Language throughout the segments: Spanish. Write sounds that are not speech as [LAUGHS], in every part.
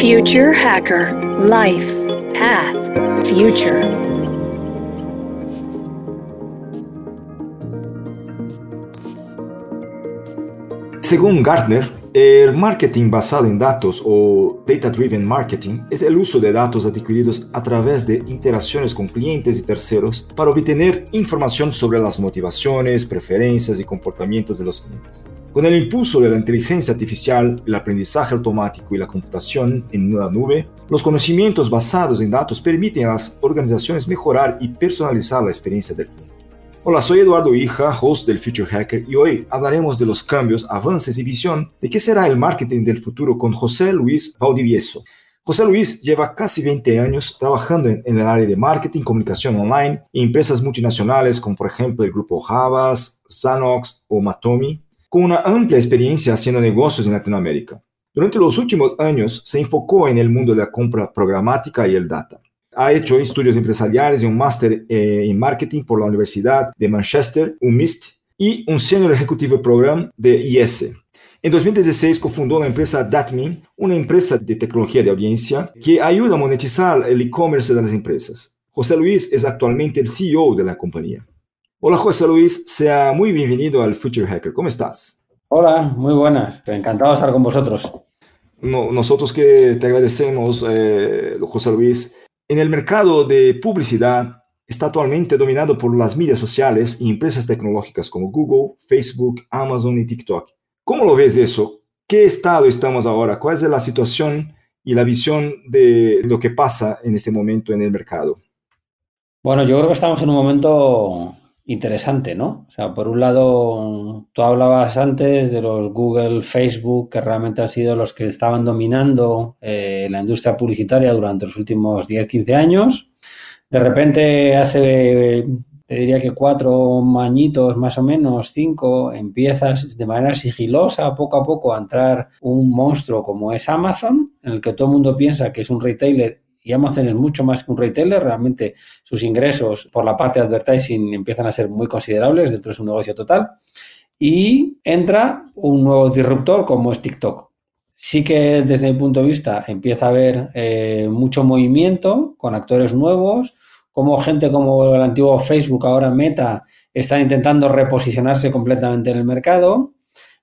Future Hacker Life Path Future. Según Gartner, el marketing basado en datos o data-driven marketing es el uso de datos adquiridos a través de interacciones con clientes y terceros para obtener información sobre las motivaciones, preferencias y comportamientos de los clientes. Con el impulso de la inteligencia artificial, el aprendizaje automático y la computación en la nube, los conocimientos basados en datos permiten a las organizaciones mejorar y personalizar la experiencia del cliente. Hola, soy Eduardo Hija, host del Future Hacker, y hoy hablaremos de los cambios, avances y visión de qué será el marketing del futuro con José Luis Valdivieso. José Luis lleva casi 20 años trabajando en, el área de marketing, comunicación online en empresas multinacionales como por ejemplo el grupo Javas, Sanox o Matomi, con una amplia experiencia haciendo negocios en Latinoamérica. Durante los últimos años se enfocó en el mundo de la compra programática y el data ha hecho estudios empresariales y un máster eh, en marketing por la Universidad de Manchester, un MIST, y un Senior Executive Program de IS. En 2016 cofundó la empresa Datmin, una empresa de tecnología de audiencia que ayuda a monetizar el e-commerce de las empresas. José Luis es actualmente el CEO de la compañía. Hola José Luis, sea muy bienvenido al Future Hacker. ¿Cómo estás? Hola, muy buenas. Encantado de estar con vosotros. nosotros que te agradecemos, eh, José Luis. En el mercado de publicidad está actualmente dominado por las medias sociales y empresas tecnológicas como Google, Facebook, Amazon y TikTok. ¿Cómo lo ves eso? ¿Qué estado estamos ahora? ¿Cuál es la situación y la visión de lo que pasa en este momento en el mercado? Bueno, yo creo que estamos en un momento interesante, ¿no? O sea, por un lado, tú hablabas antes de los Google, Facebook, que realmente han sido los que estaban dominando eh, la industria publicitaria durante los últimos 10, 15 años. De repente, hace, te diría que cuatro añitos más o menos, cinco, empiezas de manera sigilosa, poco a poco, a entrar un monstruo como es Amazon, en el que todo el mundo piensa que es un retailer y Amazon es mucho más que un retailer, realmente sus ingresos por la parte de advertising empiezan a ser muy considerables dentro de su negocio total. Y entra un nuevo disruptor como es TikTok. Sí que desde mi punto de vista empieza a haber eh, mucho movimiento con actores nuevos, como gente como el antiguo Facebook, ahora Meta, están intentando reposicionarse completamente en el mercado.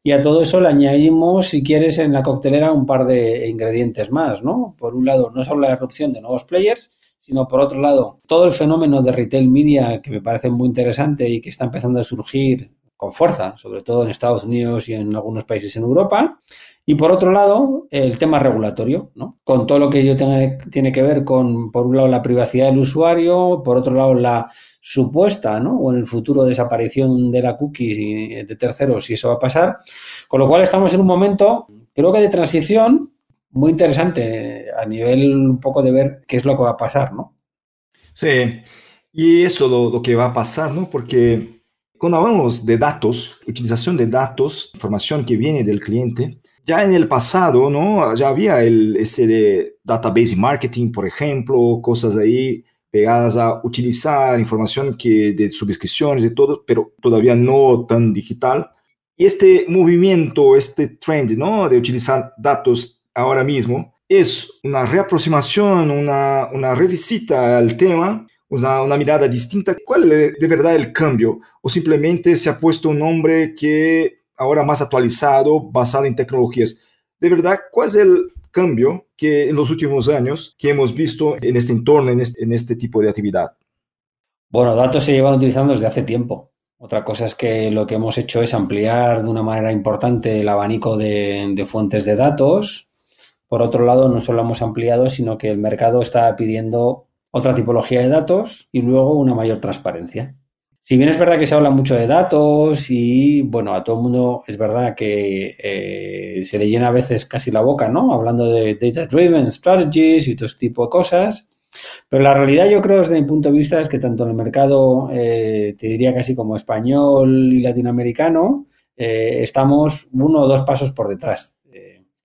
Y a todo eso le añadimos, si quieres, en la coctelera un par de ingredientes más, ¿no? Por un lado, no solo la erupción de nuevos players, sino por otro lado, todo el fenómeno de retail media que me parece muy interesante y que está empezando a surgir con fuerza, sobre todo en Estados Unidos y en algunos países en Europa. Y por otro lado, el tema regulatorio, ¿no? Con todo lo que yo tiene que ver con, por un lado, la privacidad del usuario, por otro lado, la supuesta, ¿no? O en el futuro desaparición de la cookies y de terceros, si eso va a pasar. Con lo cual estamos en un momento, creo que de transición muy interesante a nivel un poco de ver qué es lo que va a pasar, ¿no? Sí, y eso lo, lo que va a pasar, ¿no? Porque cuando hablamos de datos, utilización de datos, información que viene del cliente, ya en el pasado, ¿no? Ya había el, ese de database marketing, por ejemplo, cosas ahí pegadas a utilizar información que de suscripciones y todo, pero todavía no tan digital. Y este movimiento, este trend, ¿no? De utilizar datos ahora mismo es una reaproximación, una, una revisita al tema, una, mirada distinta. ¿Cuál es de verdad el cambio? ¿O simplemente se ha puesto un nombre que ahora más actualizado, basado en tecnologías? De verdad, ¿cuál es el cambio que en los últimos años que hemos visto en este entorno, en este, en este tipo de actividad? Bueno, datos se llevan utilizando desde hace tiempo. Otra cosa es que lo que hemos hecho es ampliar de una manera importante el abanico de, fuentes de datos. Por otro lado, no solo hemos ampliado, sino que el mercado está pidiendo otra tipología de datos y luego una mayor transparencia. Si bien es verdad que se habla mucho de datos y, bueno, a todo el mundo es verdad que eh, se le llena a veces casi la boca, ¿no? Hablando de data-driven strategies y todo este tipo de cosas. Pero la realidad yo creo desde mi punto de vista es que tanto en el mercado, eh, te diría casi como español y latinoamericano, eh, estamos uno o dos pasos por detrás.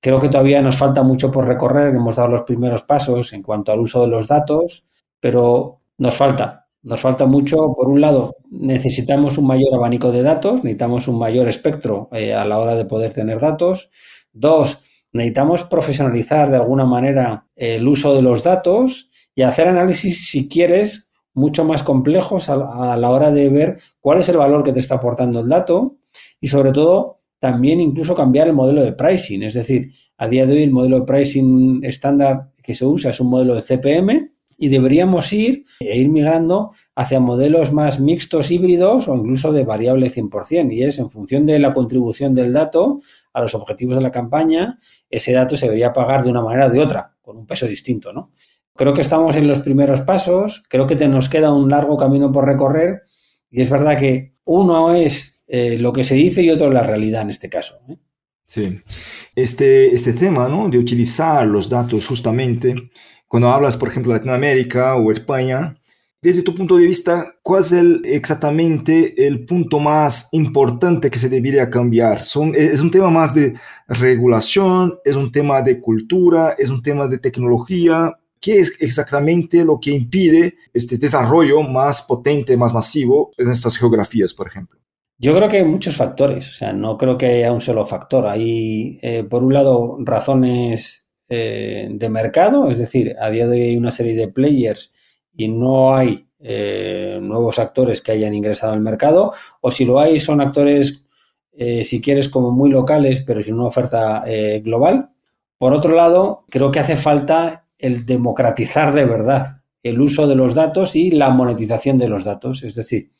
creo que todavía nos falta mucho por recorrer, hemos dado los primeros pasos en cuanto al uso de los datos, pero nos falta, nos falta mucho, por un lado, necesitamos un mayor abanico de datos, necesitamos un mayor espectro eh, a la hora de poder tener datos. Dos, necesitamos profesionalizar de alguna manera el uso de los datos y hacer análisis, si quieres, mucho más complejos a, la hora de ver cuál es el valor que te está aportando el dato y sobre todo también incluso cambiar el modelo de pricing. Es decir, a día de hoy el modelo de pricing estándar que se usa es un modelo de CPM y deberíamos ir e ir migrando hacia modelos más mixtos, híbridos o incluso de variable 100%. Y es en función de la contribución del dato a los objetivos de la campaña, ese dato se debería pagar de una manera o de otra, con un peso distinto, ¿no? Creo que estamos en los primeros pasos, creo que te nos queda un largo camino por recorrer y es verdad que uno es eh, lo que se dice y otro la realidad en este caso. ¿eh? Sí, este, este tema ¿no? de utilizar los datos justamente, cuando hablas, por ejemplo, de Latinoamérica o España, desde tu punto de vista, ¿cuál es el, exactamente el punto más importante que se debería cambiar? Son, ¿Es un tema más de regulación? ¿Es un tema de cultura? ¿Es un tema de tecnología? ¿Qué es exactamente lo que impide este desarrollo más potente, más masivo en estas geografías, por ejemplo? Yo creo que hay muchos factores, o sea, no creo que haya un solo factor. Hay, eh, por un lado, razones eh, de mercado, es decir, a día de hoy hay una serie de players y no hay eh, nuevos actores que hayan ingresado al mercado, o si lo hay, son actores, eh, si quieres, como muy locales, pero sin una oferta global. Por otro lado, creo que hace falta el democratizar de verdad el uso de los datos y la monetización de los datos, es decir,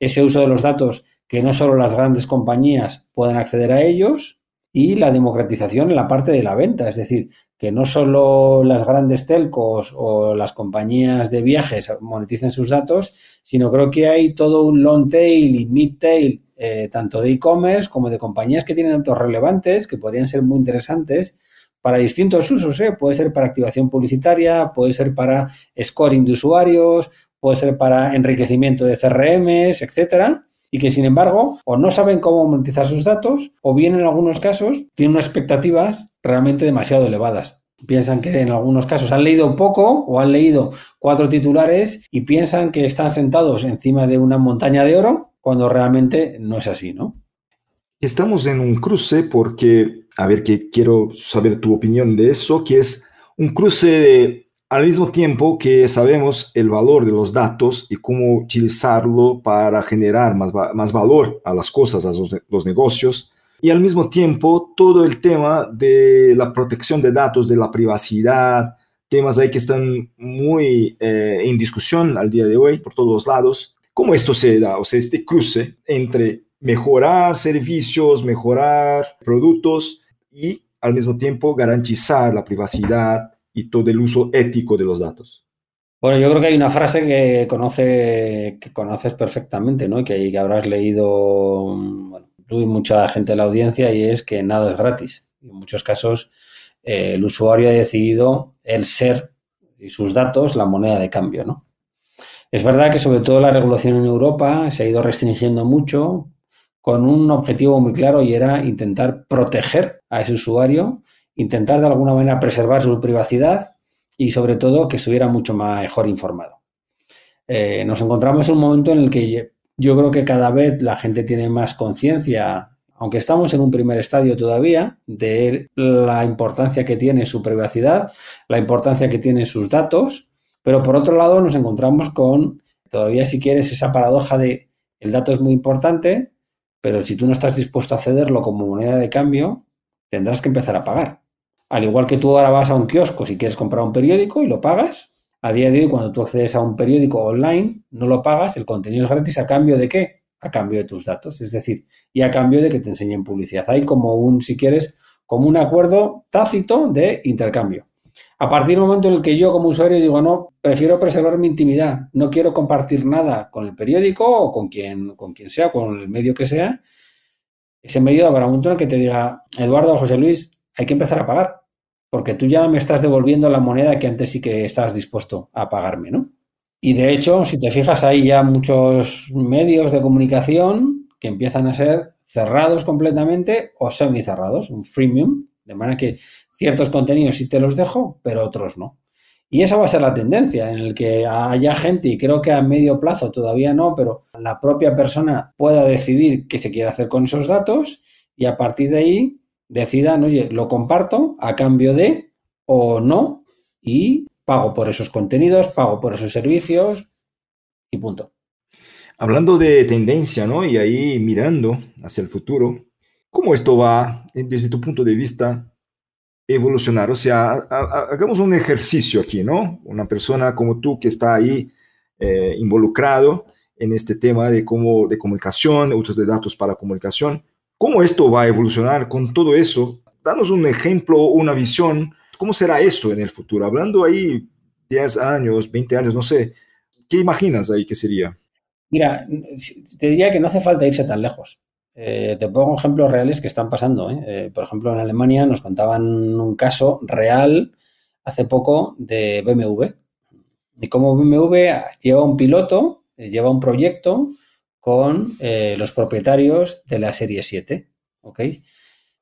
ese uso de los datos que no solo las grandes compañías pueden acceder a ellos y la democratización en la parte de la venta, es decir, que no solo las grandes telcos o las compañías de viajes moneticen sus datos, sino creo que hay todo un long tail y mid tail, eh, tanto de e-commerce como de compañías que tienen datos relevantes, que podrían ser muy interesantes para distintos usos. ¿eh? Puede ser para activación publicitaria, puede ser para scoring de usuarios, puede ser para enriquecimiento de CRMs, etcétera y que sin embargo o no saben cómo monetizar sus datos o bien en algunos casos tienen unas expectativas realmente demasiado elevadas. Piensan que en algunos casos han leído poco o han leído cuatro titulares y piensan que están sentados encima de una montaña de oro cuando realmente no es así, ¿no? Estamos en un cruce porque, a ver, que quiero saber tu opinión de eso, que es un cruce al mismo tiempo que sabemos el valor de los datos y cómo utilizarlo para generar más, más valor a las cosas, a los, negocios, y al mismo tiempo todo el tema de la protección de datos, de la privacidad, temas ahí que están muy eh, en discusión al día de hoy por todos lados. ¿Cómo esto se da? O sea, este cruce entre mejorar servicios, mejorar productos y al mismo tiempo garantizar la privacidad, y todo el uso ético de los datos. Bueno, yo creo que hay una frase que, conoce, que conoces perfectamente, ¿no? Que, que habrás leído tú y mucha gente de la audiencia y es que nada es gratis. En muchos casos eh, el usuario ha decidido el ser y sus datos la moneda de cambio, ¿no? Es verdad que sobre todo la regulación en Europa se ha ido restringiendo mucho con un objetivo muy claro y era intentar proteger a ese usuario intentar de alguna manera preservar su privacidad y sobre todo que estuviera mucho mejor informado. Eh, nos encontramos en un momento en el que yo creo que cada vez la gente tiene más conciencia, aunque estamos en un primer estadio todavía, de la importancia que tiene su privacidad, la importancia que tienen sus datos, pero por otro lado nos encontramos con todavía si quieres esa paradoja de el dato es muy importante, pero si tú no estás dispuesto a cederlo como moneda de cambio, tendrás que empezar a pagar. Al igual que tú ahora vas a un kiosco si quieres comprar un periódico y lo pagas, a día de hoy cuando tú accedes a un periódico online, no lo pagas, el contenido es gratis a cambio de qué? A cambio de tus datos, es decir, y a cambio de que te enseñen publicidad. Hay como un, si quieres, como un acuerdo tácito de intercambio. A partir del momento en el que yo como usuario digo, no, prefiero preservar mi intimidad, no quiero compartir nada con el periódico o con quien, con quien sea, con el medio que sea, ese medio habrá un momento en el que te diga, Eduardo o José Luis, hay que empezar a pagar, porque tú ya me estás devolviendo la moneda que antes sí que estabas dispuesto a pagarme, ¿no? Y de hecho, si te fijas, hay ya muchos medios de comunicación que empiezan a ser cerrados completamente o semi-cerrados, un freemium, de manera que ciertos contenidos sí te los dejo, pero otros no. Y esa va a ser la tendencia, en el que haya gente, y creo que a medio plazo todavía no, pero la propia persona pueda decidir qué se quiere hacer con esos datos y a partir de ahí decidan, oye, lo comparto a cambio de o no y pago por esos contenidos, pago por esos servicios y punto. Hablando de tendencia, ¿no? Y ahí mirando hacia el futuro, ¿cómo esto va desde tu punto de vista evolucionar? O sea, hagamos un ejercicio aquí, ¿no? Una persona como tú que está ahí eh, involucrado en este tema de, cómo, de comunicación, usos de datos para comunicación. ¿Cómo esto va a evolucionar con todo eso? Danos un ejemplo, una visión. ¿Cómo será eso en el futuro? Hablando ahí 10 años, 20 años, no sé. ¿Qué imaginas ahí que sería? Mira, te diría que no hace falta irse tan lejos. Eh, te pongo ejemplos reales que están pasando. ¿eh? Eh, por ejemplo, en Alemania nos contaban un caso real hace poco de BMW. Y cómo BMW lleva un piloto, lleva un proyecto con los propietarios de la serie 7. ¿ok?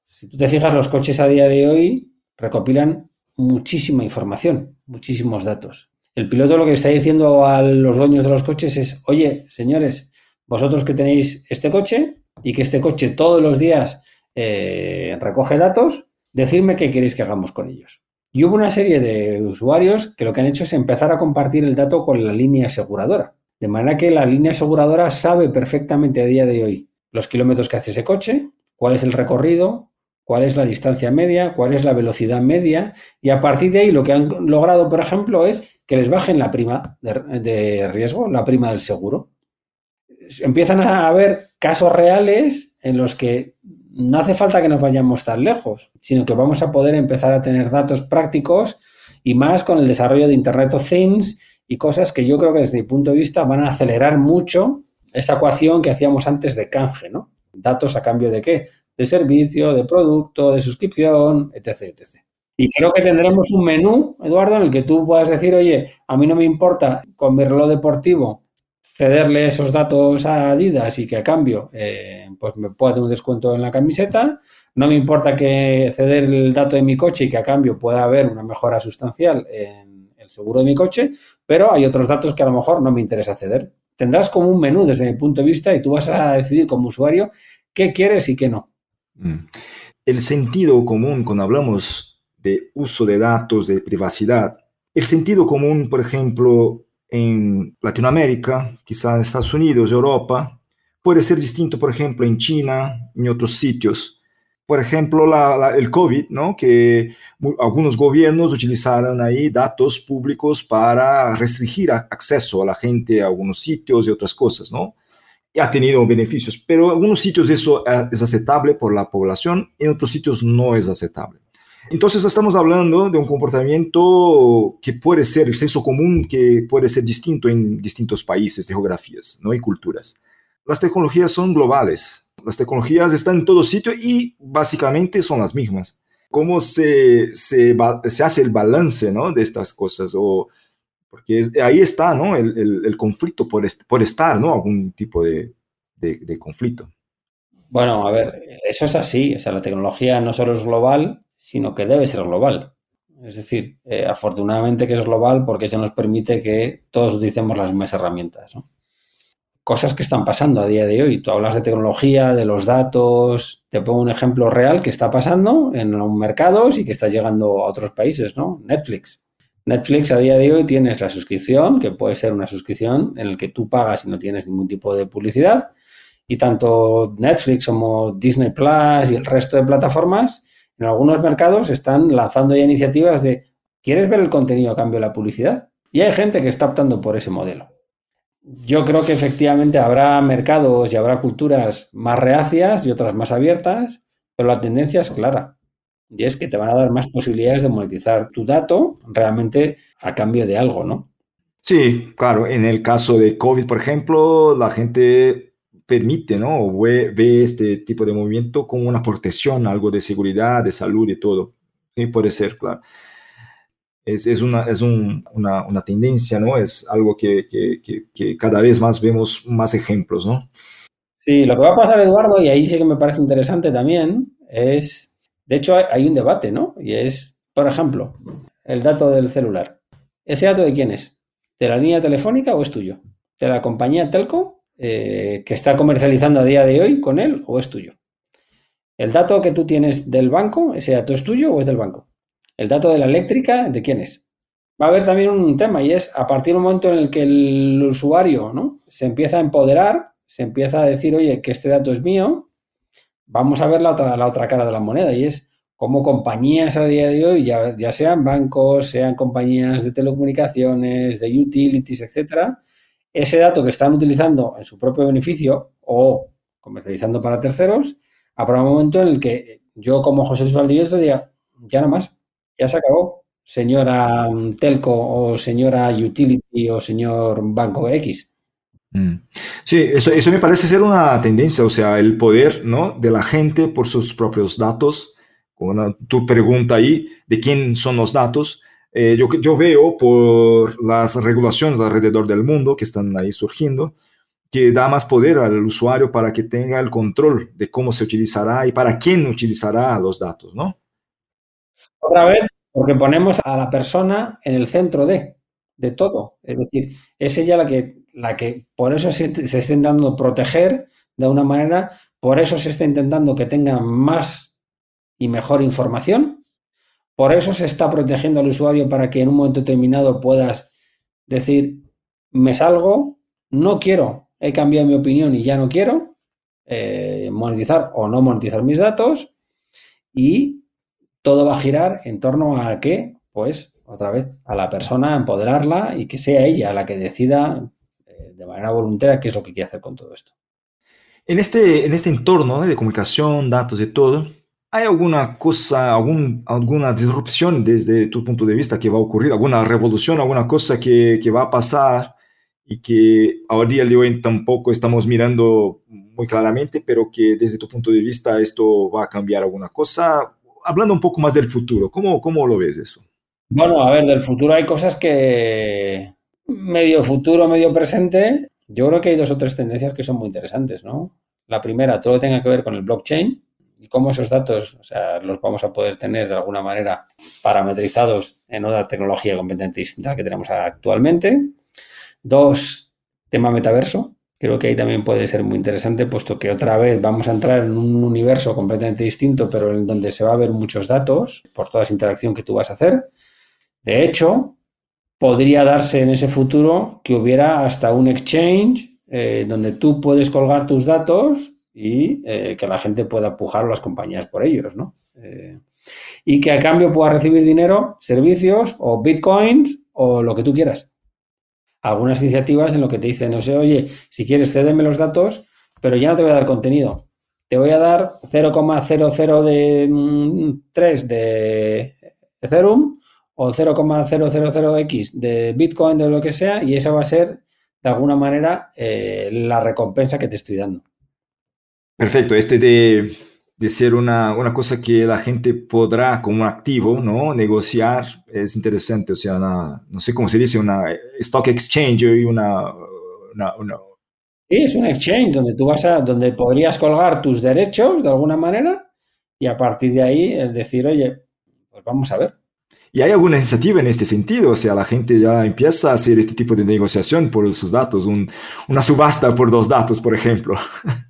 Si tú te fijas, los coches a día de hoy recopilan muchísima información, muchísimos datos. El piloto lo que está diciendo a los dueños de los coches es, oye, señores, vosotros que tenéis este coche y que este coche todos los días eh, recoge datos, decidme qué queréis que hagamos con ellos. Y hubo una serie de usuarios que lo que han hecho es empezar a compartir el dato con la línea aseguradora. De manera que la línea aseguradora sabe perfectamente a día de hoy los kilómetros que hace ese coche, cuál es el recorrido, cuál es la distancia media, cuál es la velocidad media, y a partir de ahí lo que han logrado, por ejemplo, es que les bajen la prima de, riesgo, la prima del seguro. Empiezan a haber casos reales en los que no hace falta que nos vayamos tan lejos, sino que vamos a poder empezar a tener datos prácticos y más con el desarrollo de Internet of Things y cosas que yo creo que desde mi punto de vista van a acelerar mucho esa ecuación que hacíamos antes de canje, ¿no? Datos a cambio de qué? De servicio, de producto, de suscripción, etc, etc. Y creo que tendremos un menú, Eduardo, en el que tú puedas decir, oye, a mí no me importa con mi reloj deportivo cederle esos datos a Adidas y que a cambio eh, pues me pueda dar un descuento en la camiseta. No me importa que ceder el dato de mi coche y que a cambio pueda haber una mejora sustancial en el seguro de mi coche, pero hay otros datos que a lo mejor no me interesa ceder. Tendrás como un menú desde mi punto de vista y tú vas a decidir como usuario qué quieres y qué no. Mm. El sentido común cuando hablamos de uso de datos, de privacidad. El sentido común, por ejemplo, en Latinoamérica, quizá en Estados Unidos, Europa, puede ser distinto, por ejemplo, en China, en otros sitios. Por ejemplo, el COVID, ¿no? que algunos gobiernos utilizaron ahí datos públicos para restringir acceso a la gente a algunos sitios y otras cosas, ¿no? Y ha tenido beneficios, pero en algunos sitios eso eh, es aceptable por la población, en otros sitios no es aceptable. Entonces estamos hablando de un comportamiento que puede ser, el senso común que puede ser distinto en distintos países, geografías ¿no? y culturas. Las tecnologías son globales, las tecnologías están en todo sitio y básicamente son las mismas. ¿Cómo se, se, se hace el balance ¿no? de estas cosas? O, porque ahí está ¿no? el, el, el conflicto por, por, estar, ¿no? algún tipo de, de, de conflicto. Bueno, a ver, eso es así. O sea, la tecnología no solo es global, sino que debe ser global. Es decir, eh, afortunadamente que es global porque eso nos permite que todos utilicemos las mismas herramientas. Cosas que están pasando a día de hoy. Tú hablas de tecnología, de los datos. Te pongo un ejemplo real que está pasando en un mercados y que está llegando a otros países, ¿no? Netflix. Netflix a día de hoy tienes la suscripción, que puede ser una suscripción en la que tú pagas y no tienes ningún tipo de publicidad. Y tanto Netflix como Disney Plus y el resto de plataformas en algunos mercados están lanzando ya iniciativas de ¿quieres ver el contenido a cambio de la publicidad? Y hay gente que está optando por ese modelo. Yo creo que efectivamente habrá mercados y habrá culturas más reacias y otras más abiertas, pero la tendencia es clara. Y es que te van a dar más posibilidades de monetizar tu dato realmente a cambio de algo, ¿no? Sí, claro. En el caso de COVID, por ejemplo, la gente permite, ¿no? Ve, ve, este tipo de movimiento como una protección, algo de seguridad, de salud y todo. Sí, puede ser, claro. Es, es, una, es un, una, una, tendencia, ¿no? Es algo que, que, que, cada vez más vemos más ejemplos, ¿no? Sí, lo que va a pasar, Eduardo, y ahí sí que me parece interesante también, es, de hecho, hay, un debate, ¿no? Y es, por ejemplo, el dato del celular. ¿Ese dato de quién es? ¿De la línea telefónica o es tuyo? ¿De la compañía Telco eh, que está comercializando a día de hoy con él o es tuyo. el dato que tú tienes del banco, ese dato es tuyo o es del banco. El dato de la eléctrica, ¿de quién es? Va a haber también un tema y es a partir del momento en el que el usuario ¿no? se empieza a empoderar, se empieza a decir, oye, que este dato es mío, vamos a ver la otra, la otra cara de la moneda y es cómo compañías a día de hoy, ya, ya sean bancos, sean compañías de telecomunicaciones, de utilities, etcétera, ese dato que están utilizando en su propio beneficio o comercializando para terceros, habrá un momento en el que yo como José Luis Valdivieso diga, ya no más, ya se acabó, señora Telco o señora Utility o señor Banco X. Mm. Sí, eso, eso me parece ser una tendencia, o sea, el poder ¿no? de la gente por sus propios datos. Como tu pregunta ahí, ¿de quién son los datos? Eh, yo, yo veo por las regulaciones alrededor del mundo que están ahí surgiendo, que da más poder al usuario para que tenga el control de cómo se utilizará y para quién utilizará los datos, ¿no? Otra vez, porque ponemos a la persona en el centro de, de todo. Es decir, es ella la que, la que por eso se, está intentando proteger de una manera, por eso se está intentando que tenga más y mejor información, por eso se está protegiendo al usuario para que en un momento determinado puedas decir, me salgo, no quiero, he cambiado mi opinión y ya no quiero eh, monetizar o no monetizar mis datos y todo va a girar en torno a que, pues, otra vez, a la persona empoderarla y que sea ella la que decida eh, de manera voluntaria qué es lo que quiere hacer con todo esto. En este, en este entorno de comunicación, datos y todo, ¿hay alguna cosa, algún, alguna disrupción desde tu punto de vista que va a ocurrir? ¿Alguna revolución, alguna cosa que, que va a pasar y que a día de tampoco estamos mirando muy claramente, pero que desde tu punto de vista esto va a cambiar alguna cosa? Hablando un poco más del futuro, ¿cómo, ¿cómo lo ves eso? Bueno, a ver, del futuro hay cosas que medio futuro, medio presente. Yo creo que hay dos o tres tendencias que son muy interesantes, ¿no? La primera, todo tenga que ver con el blockchain y cómo esos datos, o sea, los vamos a poder tener de alguna manera parametrizados en otra tecnología completamente distinta que tenemos actualmente. Dos, tema metaverso. Creo que ahí también puede ser muy interesante, puesto que otra vez vamos a entrar en un universo completamente distinto, pero en donde se va a ver muchos datos por toda esa interacción que tú vas a hacer. De hecho, podría darse en ese futuro que hubiera hasta un exchange eh, donde tú puedes colgar tus datos y eh, que la gente pueda pujar las compañías por ellos, ¿no? Eh, y que a cambio pueda recibir dinero, servicios o bitcoins o lo que tú quieras algunas iniciativas en lo que te dicen, no sé, oye, si quieres, cédeme los datos, pero ya no te voy a dar contenido. Te voy a dar 0,00 de 3 mm, de Ethereum o 0,000x de Bitcoin, de lo que sea, y esa va a ser, de alguna manera, eh, la recompensa que te estoy dando. Perfecto. Este de de ser una, una, cosa que la gente podrá como un activo, ¿no? Negociar es interesante, o sea, no sé cómo se dice, una stock exchange y una, una, Sí, es un exchange donde tú vas a, donde podrías colgar tus derechos de alguna manera y a partir de ahí decir, oye, pues vamos a ver. ¿Y hay alguna iniciativa en este sentido? O sea, la gente ya empieza a hacer este tipo de negociación por sus datos, una subasta por dos datos, por ejemplo. [LAUGHS]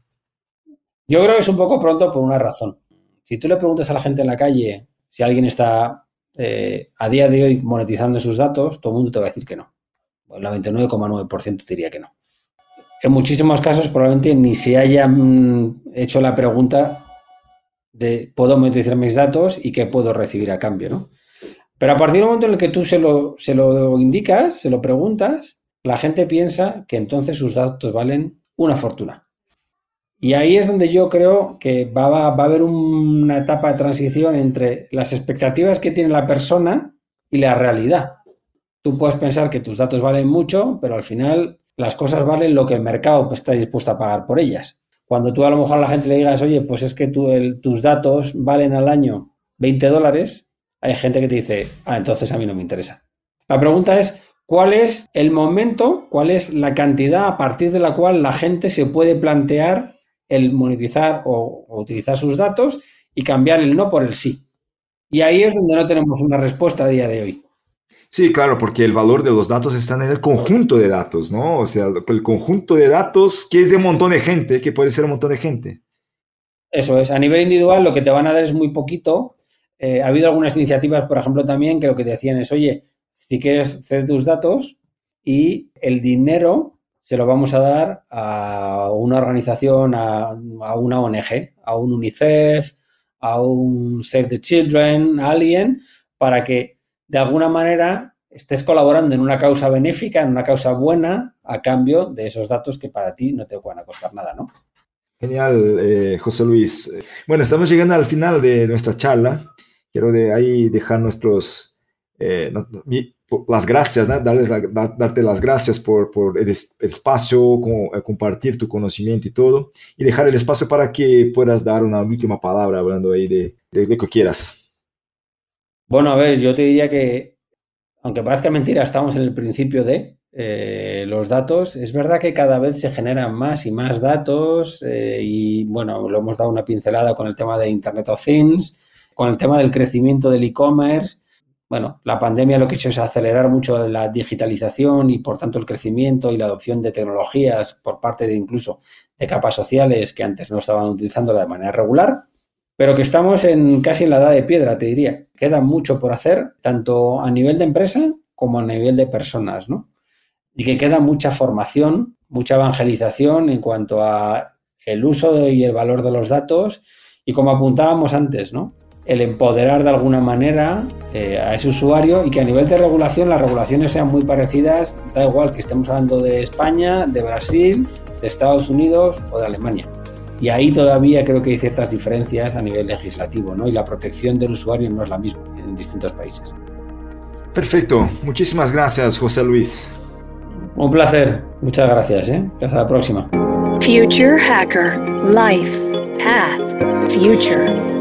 Yo creo que es un poco pronto por una razón. Si tú le preguntas a la gente en la calle si alguien está eh, a día de hoy monetizando sus datos, todo el mundo te va a decir que no. El 99,9% diría que no. En muchísimos casos probablemente ni se haya hecho la pregunta de ¿puedo monetizar mis datos y qué puedo recibir a cambio? ¿no? Pero a partir del momento en el que tú se lo, se lo indicas, se lo preguntas, la gente piensa que entonces sus datos valen una fortuna. Y ahí es donde yo creo que va, va, a haber una etapa de transición entre las expectativas que tiene la persona y la realidad. Tú puedes pensar que tus datos valen mucho, pero al final las cosas valen lo que el mercado está dispuesto a pagar por ellas. Cuando tú a lo mejor a la gente le digas, oye, pues es que tus datos valen al año 20 dólares, hay gente que te dice, ah, entonces a mí no me interesa. La pregunta es, ¿cuál es el momento, cuál es la cantidad a partir de la cual la gente se puede plantear el monetizar o, utilizar sus datos y cambiar el no por el sí. Y ahí es donde no tenemos una respuesta a día de hoy. Sí, claro, porque el valor de los datos está en el conjunto de datos, ¿no? O sea, el conjunto de datos que es de un montón de gente, que puede ser un montón de gente. Eso es. A nivel individual, lo que te van a dar es muy poquito. Eh, ha habido algunas iniciativas, por ejemplo, también que lo que te decían es, oye, si quieres hacer tus datos y el dinero se lo vamos a dar a una organización, a, una ONG, a un UNICEF, a un Save the Children, a alguien, para que de alguna manera estés colaborando en una causa benéfica, en una causa buena, a cambio de esos datos que para ti no te van a costar nada, ¿no? Genial, eh, José Luis. Bueno, estamos llegando al final de nuestra charla. Quiero de ahí dejar nuestros, eh, las gracias, Darles darte las gracias por, el, espacio, eh, compartir tu conocimiento y todo, y dejar el espacio para que puedas dar una última palabra hablando ahí de, de lo que quieras. Bueno, a ver, yo te diría que, aunque parezca mentira, estamos en el principio de, eh, los datos. Es verdad que cada vez se generan más y más datos eh, y bueno, lo hemos dado una pincelada con el tema de Internet of Things, con el tema del crecimiento del e-commerce. Bueno, la pandemia lo que ha hecho es acelerar mucho la digitalización y por tanto el crecimiento y la adopción de tecnologías por parte de incluso de capas sociales que antes no estaban utilizando de manera regular, pero que estamos en casi en la edad de piedra, te diría. Queda mucho por hacer, tanto a nivel de empresa como a nivel de personas, ¿no? y que queda mucha formación, mucha evangelización en cuanto a el uso y el valor de los datos y como apuntábamos antes, ¿no? El empoderar de alguna manera eh, a ese usuario y que a nivel de regulación las regulaciones sean muy parecidas, da igual que estemos hablando de España, de Brasil, de Estados Unidos o de Alemania. Y ahí todavía creo que hay ciertas diferencias a nivel legislativo, ¿no? Y la protección del usuario no es la misma en distintos países. Perfecto. Muchísimas gracias, José Luis. Un placer. Muchas gracias. ¿eh? Hasta la próxima. Future Hacker. Life. Path. Future.